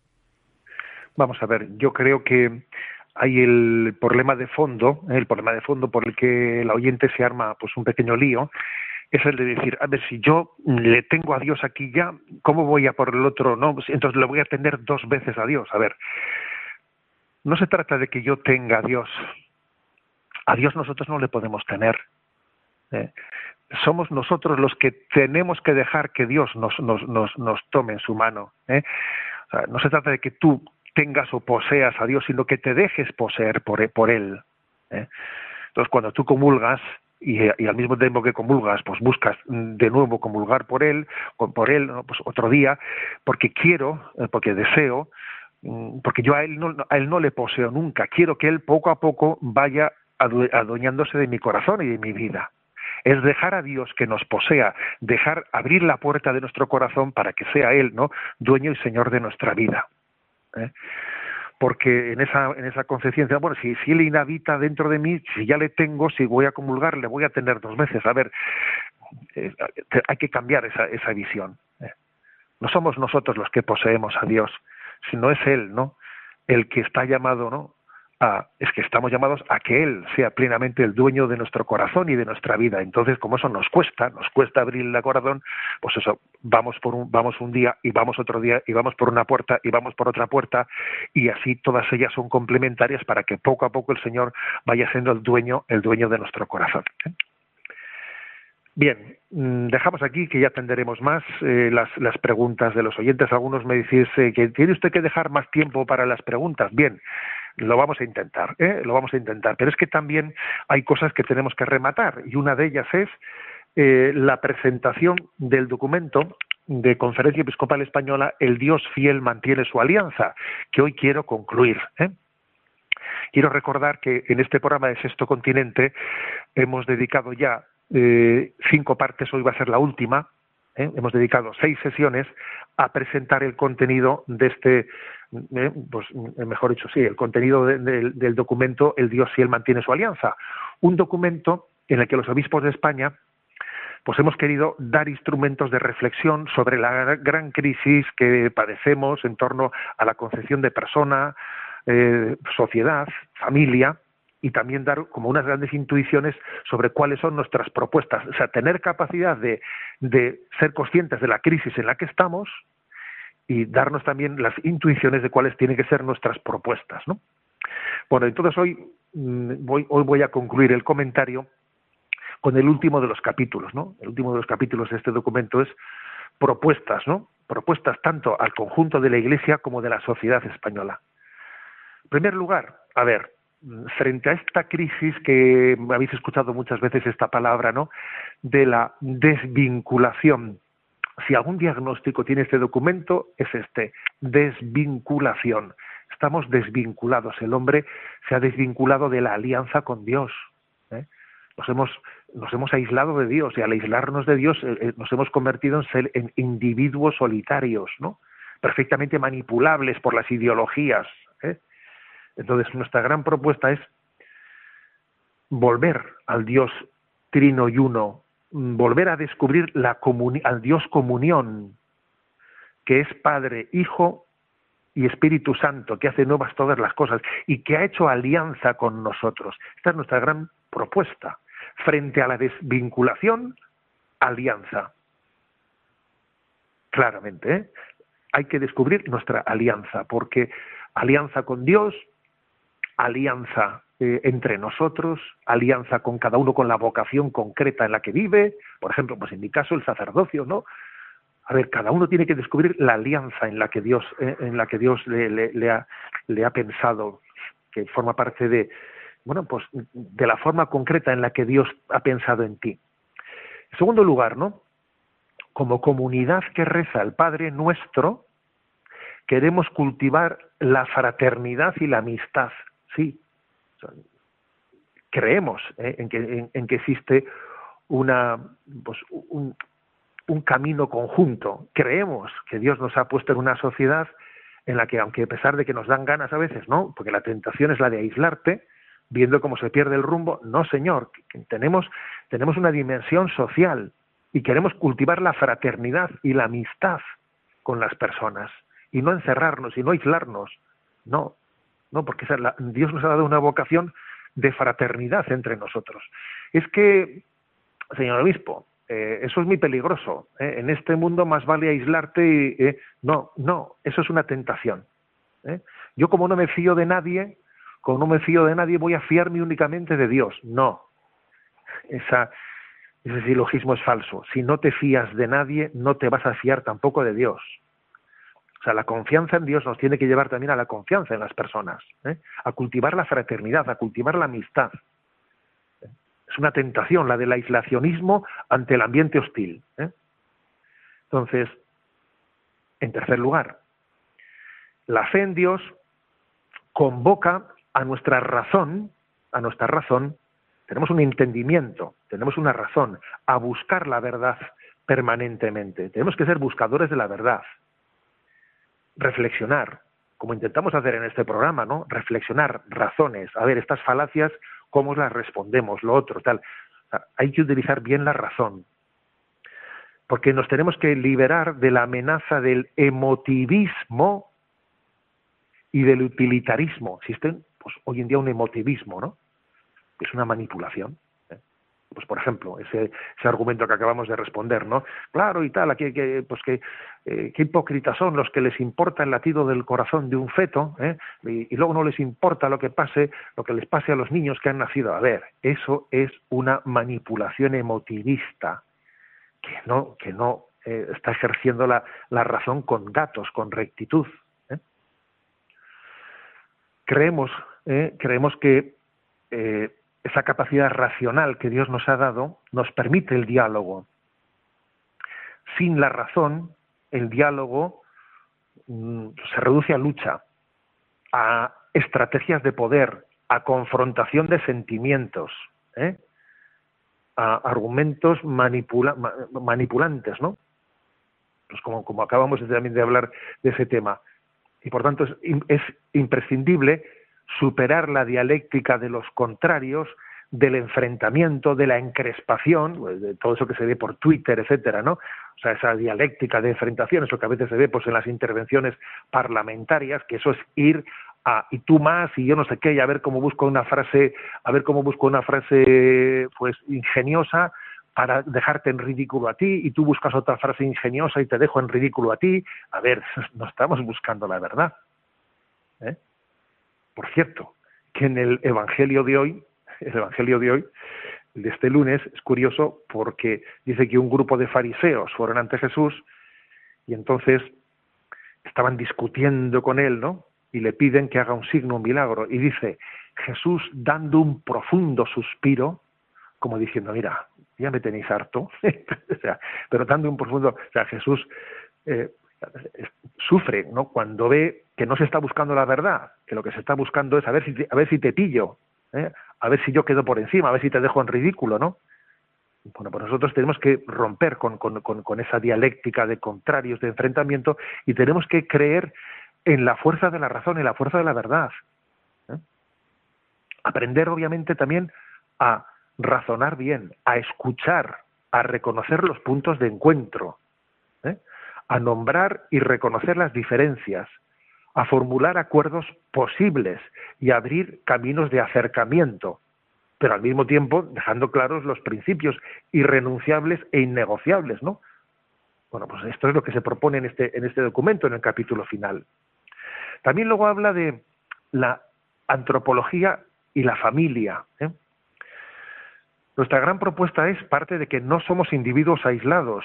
Vamos a ver, yo creo que hay el problema de fondo, el problema de fondo por el que el oyente se arma pues un pequeño lío, es el de decir, a ver, si yo le tengo a Dios aquí ya, ¿cómo voy a por el otro? No, pues entonces le voy a tener dos veces a Dios. A ver, no se trata de que yo tenga a Dios. A Dios nosotros no le podemos tener. ¿eh? Somos nosotros los que tenemos que dejar que Dios nos, tome en su mano. ¿eh? no se trata de que tú tengas o poseas a Dios, sino que te dejes poseer por, Él. ¿eh? Entonces, cuando tú comulgas, y, al mismo tiempo que comulgas, pues buscas de nuevo comulgar por Él, por Él, pues otro día, porque quiero, porque deseo, porque yo a él, no, a él no le poseo nunca, quiero que Él poco a poco vaya adueñándose de mi corazón y de mi vida es dejar a Dios que nos posea, dejar abrir la puerta de nuestro corazón para que sea Él, ¿no? Dueño y Señor de nuestra vida. ¿eh? porque en esa en esa concepción bueno si, si él inhabita dentro de mí si ya le tengo si voy a comulgar le voy a tener dos veces a ver eh, hay que cambiar esa esa visión ¿eh? no somos nosotros los que poseemos a Dios sino es él no el que está llamado no es que estamos llamados a que Él sea plenamente el dueño de nuestro corazón y de nuestra vida. Entonces, como eso nos cuesta, nos cuesta abrir el corazón, pues eso, vamos por un, vamos un día y vamos otro día y vamos por una puerta y vamos por otra puerta y así todas ellas son complementarias para que poco a poco el Señor vaya siendo el dueño, el dueño de nuestro corazón. ¿eh? Bien, mm, dejamos aquí que ya atenderemos más eh, las, las, preguntas de los oyentes. Algunos me decís eh, que tiene usted que dejar más tiempo para las preguntas. Bien, lo vamos a intentar, ¿eh? lo vamos a intentar. Pero es que también hay cosas que tenemos que rematar y una de ellas es eh, la presentación del documento de Conferencia Episcopal Española El Dios fiel mantiene su alianza, que hoy quiero concluir. Quiero recordar que en este programa de Sexto Continente hemos dedicado ya eh, cinco partes, hoy va a ser la última, ¿eh? hemos dedicado seis sesiones a presentar el contenido de este eh, pues mejor dicho, sí, el contenido del documento El Dios si Él mantiene su alianza. Un documento en el que los obispos de España pues hemos querido dar instrumentos de reflexión sobre la gran crisis que padecemos en torno a la concepción de persona, eh, sociedad, familia, y también dar como unas grandes intuiciones sobre cuáles son nuestras propuestas. O sea, tener capacidad de, de ser conscientes de la crisis en la que estamos, y darnos también las intuiciones de cuáles tienen que ser nuestras propuestas. ¿no? Bueno, entonces hoy mm, voy, hoy voy a concluir el comentario con el último de los capítulos. ¿no? El último de los capítulos de este documento es propuestas, ¿no? propuestas tanto al conjunto de la Iglesia como de la sociedad española. En primer lugar, a ver, frente a esta crisis que habéis escuchado muchas veces esta palabra, ¿no? De la desvinculación si algún diagnóstico tiene este documento, es este, desvinculación. Estamos desvinculados. El hombre se ha desvinculado de la alianza con Dios. ¿eh? Nos, hemos, nos hemos aislado de Dios y al aislarnos de Dios eh, eh, nos hemos convertido en, en individuos solitarios, ¿no? perfectamente manipulables por las ideologías. Entonces, nuestra gran propuesta es volver al Dios trino y uno Mm, volver a descubrir la al Dios comunión, que es Padre, Hijo y Espíritu Santo, que hace nuevas todas las cosas y que ha hecho alianza con nosotros. Esta es nuestra gran propuesta. Frente a la desvinculación, alianza. Claramente, ¿eh? hay que descubrir nuestra alianza, porque alianza con Dios, alianza eh, entre nosotros, alianza con cada uno con la vocación concreta en la que vive, por ejemplo, pues en mi caso el sacerdocio, ¿no? A ver, cada uno tiene que descubrir la alianza en la que Dios, eh, en la que Dios le, le, ha, le ha pensado, que forma parte de, bueno, pues de la forma concreta en la que Dios ha pensado en ti. En segundo lugar, ¿no? Como comunidad que reza el Padre nuestro, queremos cultivar la fraternidad y la amistad, sí. Creemos ¿eh? en, que, en, que existe una, pues, un, un camino conjunto. Creemos que Dios nos ha puesto en una sociedad en la que, aunque a pesar de que nos dan ganas a veces, ¿no? Porque la tentación es la de aislarte, viendo cómo se pierde el rumbo. No, señor, tenemos, tenemos una dimensión social y queremos cultivar la fraternidad y la amistad con las personas y no encerrarnos y no aislarnos. No, no, porque Dios nos ha dado una vocación de fraternidad entre nosotros. Es que, señor obispo, eh, eso es muy peligroso. ¿eh? En este mundo más vale aislarte y... Eh, no, no, eso es una tentación. Yo como no me fío de nadie, como no me fío de nadie, voy a fiarme únicamente de Dios. No. Esa, ese silogismo es falso. Si no te fías de nadie, no te vas a fiar tampoco de Dios. O sea, la confianza en Dios nos tiene que llevar también a la confianza en las personas, ¿eh? a cultivar la fraternidad, a cultivar la amistad. Es una tentación la del aislacionismo ante el ambiente hostil. ¿eh? Entonces, en tercer lugar, la fe en Dios convoca a nuestra razón, a nuestra razón, tenemos un entendimiento, tenemos una razón, a buscar la verdad permanentemente. Tenemos que ser buscadores de la verdad. Reflexionar, como intentamos hacer en este programa, ¿no? Reflexionar, razones, a ver, estas falacias, cómo las respondemos, lo otro, tal. hay que utilizar bien la razón. Porque nos tenemos que liberar de la amenaza del emotivismo y del utilitarismo. Existen pues, hoy en día un emotivismo, ¿no? Es una manipulación. ¿Eh? Pues por ejemplo, ese, ese argumento que acabamos de responder, ¿no? Claro y tal, aquí que, pues que eh, qué hipócritas son los que les importa el latido del corazón de un feto, ¿eh? y, luego no les importa lo que pase, lo que les pase a los niños que han nacido. A ver, eso es una manipulación emotivista que no, que no está ejerciendo la, la razón con datos, con rectitud. Creemos ¿eh? creemos que eh, esa capacidad racional que Dios nos ha dado nos permite el diálogo. Sin la razón, el diálogo mm, se reduce a lucha, a estrategias de poder, a confrontación de sentimientos, ¿eh? a argumentos manipulantes, ¿no? Pues como, como acabamos también de hablar de ese tema. Y por tanto es imprescindible superar la dialéctica de los contrarios, del enfrentamiento, de la encrespación, pues, de todo eso que se ve por Twitter, etcétera, ¿no? O sea, esa dialéctica de enfrentación, eso que a veces se ve pues en las intervenciones parlamentarias, que eso es ir a y tú más y yo no sé qué, y a ver cómo busco una frase, a ver cómo busco una frase pues ingeniosa para dejarte en ridículo a ti y tú buscas otra frase ingeniosa y te dejo en ridículo a ti. A ver, no estamos buscando la verdad. ¿eh? Por cierto, que en el Evangelio de hoy, el Evangelio de hoy, de este lunes, es curioso porque dice que un grupo de fariseos fueron ante Jesús y entonces estaban discutiendo con él, ¿no? Y le piden que haga un signo, un milagro. Y dice, Jesús dando un profundo suspiro, como diciendo, mira, ya me tenéis harto, o sea, pero dando un profundo, o sea, Jesús eh, sufre ¿no? cuando ve que no se está buscando la verdad, que lo que se está buscando es a ver si te, a ver si te pillo, ¿eh? a ver si yo quedo por encima, a ver si te dejo en ridículo, ¿no? Bueno, pues nosotros tenemos que romper con, con, con, esa dialéctica de contrarios, de enfrentamiento, y tenemos que creer en la fuerza de la razón, en la fuerza de la verdad. ¿eh? Aprender, obviamente, también a razonar bien, a escuchar, a reconocer los puntos de encuentro, ¿eh? A nombrar y reconocer las diferencias, a formular acuerdos posibles y abrir caminos de acercamiento. pero al mismo tiempo dejando claros los principios irrenunciables e innegociables, ¿no? Bueno, pues esto es lo que se propone en este, en este documento, en el capítulo final. También luego habla de la antropología y la familia. ¿eh? Nuestra gran propuesta es parte de que no somos individuos aislados,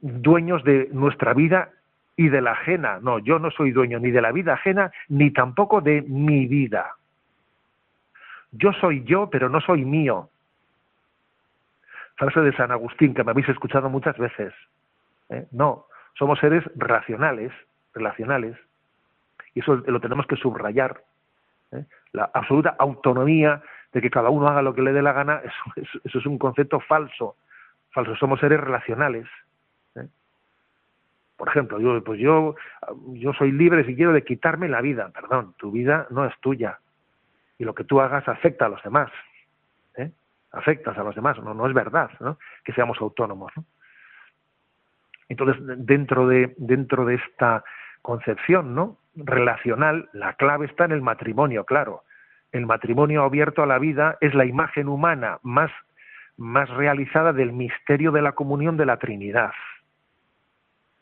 dueños de nuestra vida y de la ajena. No, yo no soy dueño ni de la vida ajena, ni tampoco de mi vida. Yo soy yo, pero no soy mío. Frase de San Agustín, que me habéis escuchado muchas veces. ¿eh? No, somos seres racionales, relacionales, y eso lo tenemos que subrayar. ¿eh? La absoluta autonomía de que cada uno haga lo que le dé la gana, eso, eso es un concepto falso. Falso, somos seres relacionales. Por ejemplo, yo, pues yo, yo soy libre si quiero de quitarme la vida. Perdón, tu vida no es tuya. Y lo que tú hagas afecta a los demás. ¿eh? Afectas a los demás. No, no es verdad ¿no? que seamos autónomos. ¿no? Entonces, dentro de, dentro de esta concepción ¿no? relacional, la clave está en el matrimonio, claro. El matrimonio abierto a la vida es la imagen humana más, más realizada del misterio de la comunión de la Trinidad.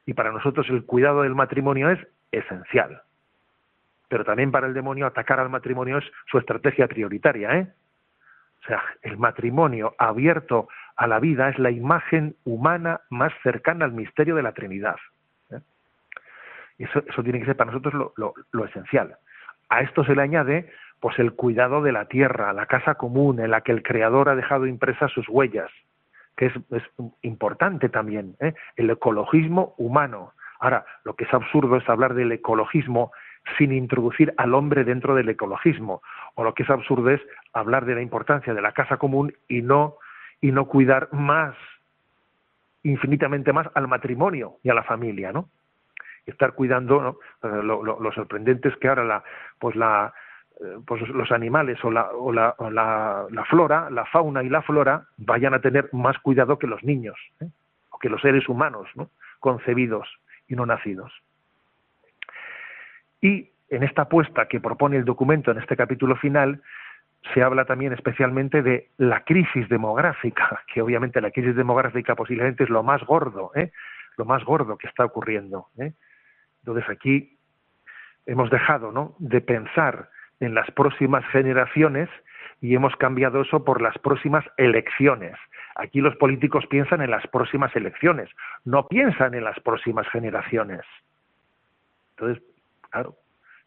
Y para nosotros el cuidado del matrimonio es esencial. Pero también para el demonio atacar al matrimonio es su estrategia prioritaria, ¿eh? O sea, el matrimonio abierto a la vida es la imagen humana más cercana al misterio de la Trinidad. ¿eh? Y eso, eso, tiene que ser para nosotros lo, lo, lo, esencial. A esto se le añade pues el cuidado de la tierra, la casa común en la que el Creador ha dejado impresas sus huellas, que es, es importante también, ¿eh? el ecologismo humano. Ahora, lo que es absurdo es hablar del ecologismo sin introducir al hombre dentro del ecologismo, o lo que es absurdo es hablar de la importancia de la casa común y no y no cuidar más, infinitamente más al matrimonio y a la familia, ¿no? Estar cuidando, ¿no? Lo, lo, lo sorprendente es que ahora la, pues la, pues los animales o, la, la, flora, la fauna y la flora vayan a tener más cuidado que los niños, ¿eh? o que los seres humanos, ¿no? concebidos y no nacidos. Y en esta apuesta que propone el documento en este capítulo final, se habla también especialmente de la crisis demográfica, que obviamente la crisis demográfica posiblemente es lo más gordo, ¿eh? lo más gordo que está ocurriendo. ¿eh? Entonces aquí hemos dejado ¿no? de pensar en las próximas generaciones y hemos cambiado eso por las próximas elecciones. Aquí los políticos piensan en las próximas elecciones, no piensan en las próximas generaciones. Entonces, claro,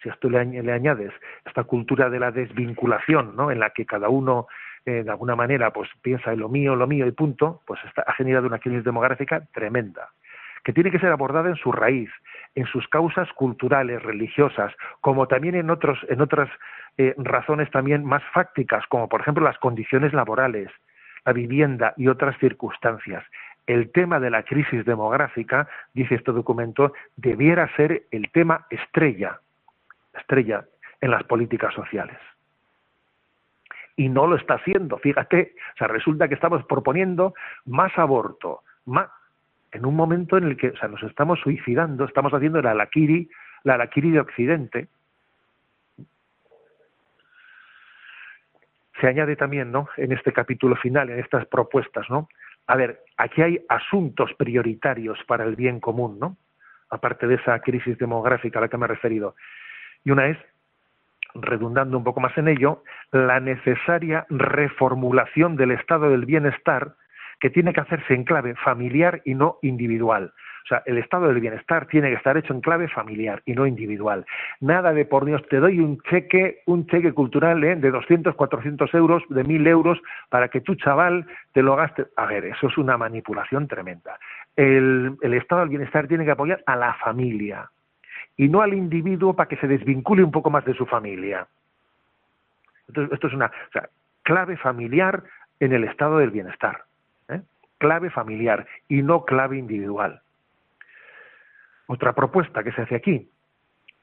si a esto le, añades esta cultura de la desvinculación, ¿no? en la que cada uno eh, de alguna manera pues piensa en lo mío, lo mío y punto, pues está, ha generado una crisis demográfica tremenda, que tiene que ser abordada en su raíz, en sus causas culturales, religiosas, como también en otros, en otras eh, razones también más fácticas, como por ejemplo las condiciones laborales, la vivienda y otras circunstancias. El tema de la crisis demográfica, dice este documento, debiera ser el tema estrella, estrella en las políticas sociales. Y no lo está haciendo, fíjate, o sea, resulta que estamos proponiendo más aborto, más, en un momento en el que o sea, nos estamos suicidando, estamos haciendo la alaquiri, la alaquiri de Occidente. Se añade también, ¿no? En este capítulo final, en estas propuestas, ¿no? A ver, aquí hay asuntos prioritarios para el bien común, ¿no? Aparte de esa crisis demográfica a la que me he referido. Y una es, redundando un poco más en ello, la necesaria reformulación del estado del bienestar que tiene que hacerse en clave familiar y no individual. O sea, el estado del bienestar tiene que estar hecho en clave familiar y no individual. Nada de por Dios, te doy un cheque, un cheque cultural ¿eh? de 200, 400 euros, de 1000 euros, para que tu chaval te lo gaste. A ver, eso es una manipulación tremenda. El, estado del bienestar tiene que apoyar a la familia y no al individuo para que se desvincule un poco más de su familia. Entonces, esto es una clave familiar en el estado del bienestar clave familiar y no clave individual. Otra propuesta que se hace aquí,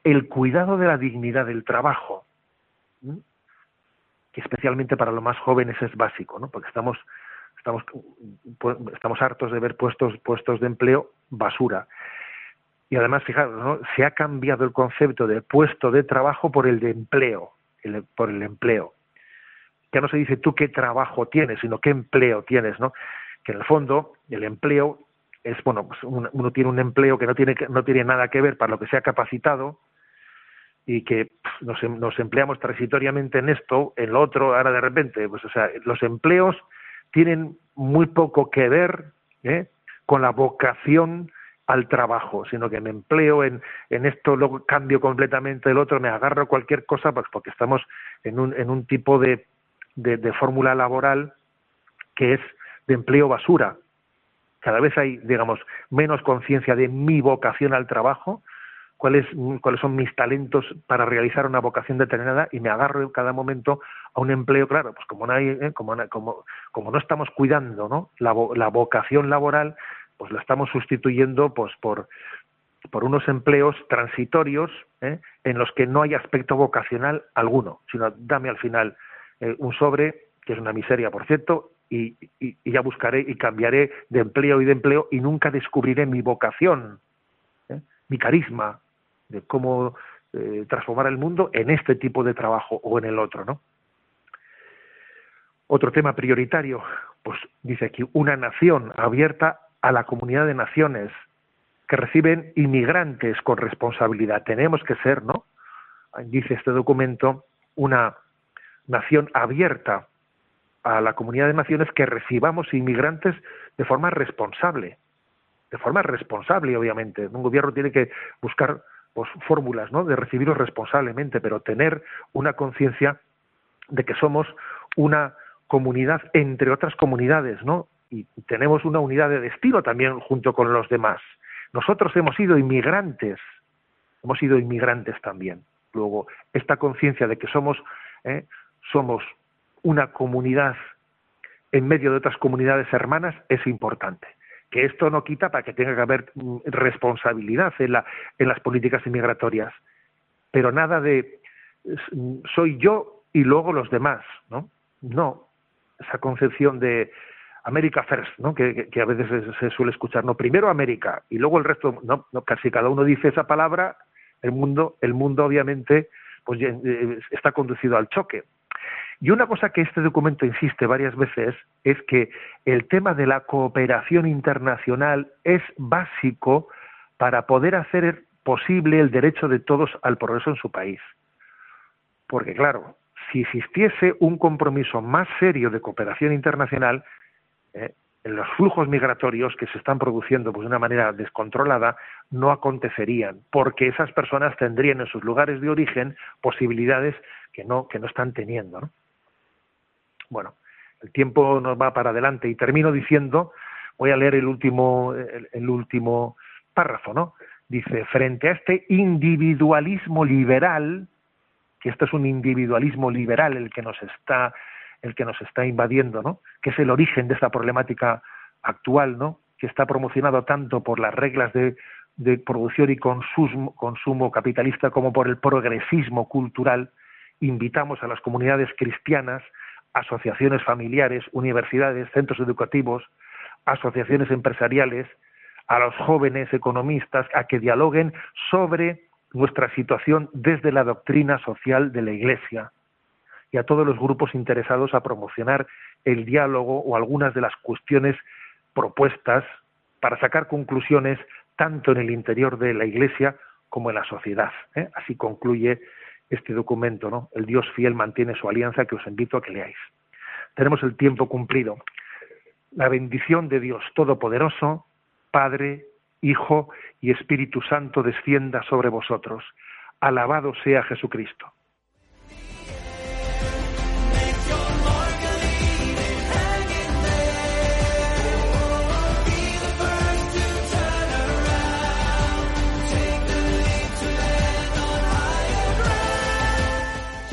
el cuidado de la dignidad del trabajo, que especialmente para los más jóvenes es básico, ¿no? porque estamos, estamos, estamos hartos de ver puestos, puestos de empleo basura. Y además, fijaros, ¿no? se ha cambiado el concepto de puesto de trabajo por el de empleo, por el empleo. ya no se dice tú qué trabajo tienes, sino qué empleo tienes, ¿no? Que en el fondo el empleo es, bueno, pues uno, tiene un empleo que no tiene, no tiene nada que ver para lo que se ha capacitado y que nos, nos empleamos transitoriamente en esto, en lo otro, ahora de repente, pues o sea, los empleos tienen muy poco que ver ¿eh? con la vocación al trabajo, sino que me empleo en, en esto, luego cambio completamente el otro, me agarro cualquier cosa, pues porque estamos en un, en un tipo de, de, fórmula laboral que es de empleo basura. Cada vez hay, digamos, menos conciencia de mi vocación al trabajo, cuáles, cuáles son mis talentos para realizar una vocación determinada y me agarro en cada momento a un empleo, claro, pues como no, hay, ¿eh? como, como, no estamos cuidando ¿no? La, la vocación laboral, pues la estamos sustituyendo pues por, por unos empleos transitorios ¿eh? en los que no hay aspecto vocacional alguno, sino dame al final eh, un sobre, que es una miseria, por cierto, y, ya buscaré y cambiaré de empleo y de empleo y nunca descubriré mi vocación, ¿eh? mi carisma, de cómo transformar el mundo en este tipo de trabajo o en el otro, ¿no? Otro tema prioritario, pues dice aquí, una nación abierta a la comunidad de naciones que reciben inmigrantes con responsabilidad. Tenemos que ser, ¿no? Dice este documento, una nación abierta a la comunidad de naciones que recibamos inmigrantes de forma responsable. De forma responsable, obviamente. Un gobierno tiene que buscar pues, fórmulas ¿no? de recibirlos responsablemente, pero tener una conciencia de que somos una comunidad entre otras comunidades, ¿no? y tenemos una unidad de destino también junto con los demás. Nosotros hemos sido inmigrantes, hemos sido inmigrantes también. Luego, esta conciencia de que somos, ¿eh? somos una comunidad en medio de otras comunidades hermanas es importante. Que esto no quita para que tenga que haber mm, responsabilidad en, la, en las políticas inmigratorias, pero nada de soy yo y luego los demás, ¿no? No, esa concepción de America First, ¿no? Que, a veces se, suele escuchar, no, primero América y luego el resto, no, no, casi cada uno dice esa palabra, el mundo, el mundo obviamente pues eh, está conducido al choque. Y una cosa que este documento insiste varias veces es que el tema de la cooperación internacional es básico para poder hacer posible el derecho de todos al progreso en su país. Porque claro, si existiese un compromiso más serio de cooperación internacional, ¿eh? Los flujos migratorios que se están produciendo pues, de una manera descontrolada no acontecerían, porque esas personas tendrían en sus lugares de origen posibilidades que no, que no están teniendo. Bueno, el tiempo nos va para adelante y termino diciendo, voy a leer el último, el último párrafo, ¿no? Dice, frente a este individualismo liberal, que esto es un individualismo liberal el que nos está el que nos está invadiendo, ¿no? Que es el origen de esta problemática actual, ¿no? Que está promocionado tanto por las reglas de, producción y consumo capitalista como por el progresismo cultural. Invitamos a las comunidades cristianas, asociaciones familiares, universidades, centros educativos, asociaciones empresariales, a los jóvenes economistas a que dialoguen sobre nuestra situación desde la doctrina social de la Iglesia, y a todos los grupos interesados a promocionar el diálogo o algunas de las cuestiones propuestas para sacar conclusiones tanto en el interior de la Iglesia como en la sociedad. ¿eh? Así concluye este documento, ¿no? El Dios fiel mantiene su alianza que os invito a que leáis. Tenemos el tiempo cumplido. La bendición de Dios Todopoderoso, Padre, Hijo y Espíritu Santo descienda sobre vosotros. Alabado sea Jesucristo.